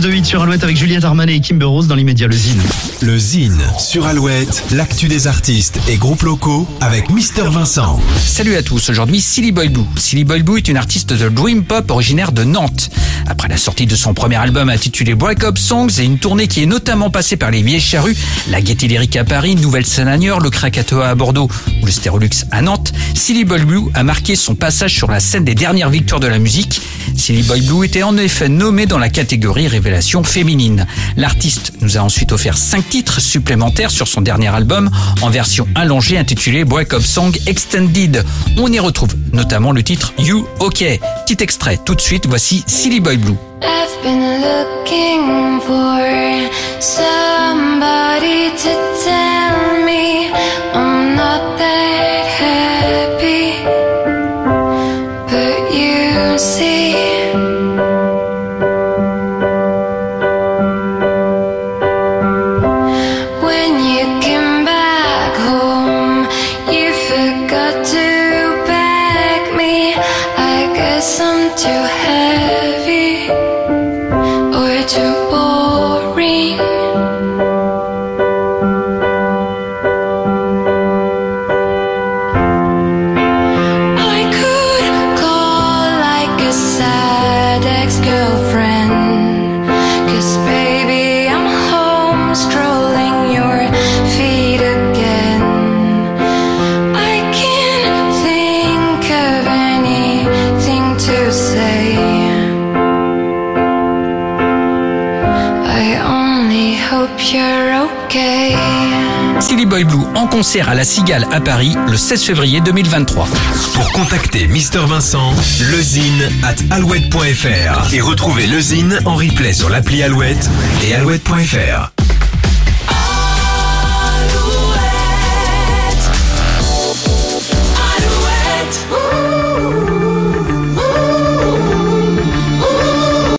plus de 8 sur Alouette avec Juliette Armanet et Kimber Rose dans l'immédiat le Zine. Le Zine sur Alouette, l'actu des artistes et groupes locaux avec Mister Vincent. Salut à tous, aujourd'hui Silly Boy Blue. Silly Boy Blue est une artiste de Dream Pop originaire de Nantes. Après la sortie de son premier album intitulé Break Up Songs et une tournée qui est notamment passée par les Vieilles Charrues, la Gaîté Lyrique à Paris, Nouvelle Niort, le Krakatoa à Bordeaux ou le Stérolux à Nantes, Silly Boy Blue a marqué son passage sur la scène des dernières victoires de la musique. Silly Boy Blue était en effet nommé dans la catégorie révélation féminine. L'artiste nous a ensuite offert cinq titres supplémentaires sur son dernier album en version allongée intitulée Break Up Song Extended. On y retrouve notamment le titre You OK. Petit extrait tout de suite, voici Silly Boy Blue. I've been looking for I too heavy or too boring. I could call like a sad ex-girlfriend Silly Boy Blue en concert à la Cigale à Paris le 16 février 2023. Pour contacter Mister Vincent, lezine at alouette.fr et retrouver le Zine en replay sur l'appli Alouette et alouette.fr.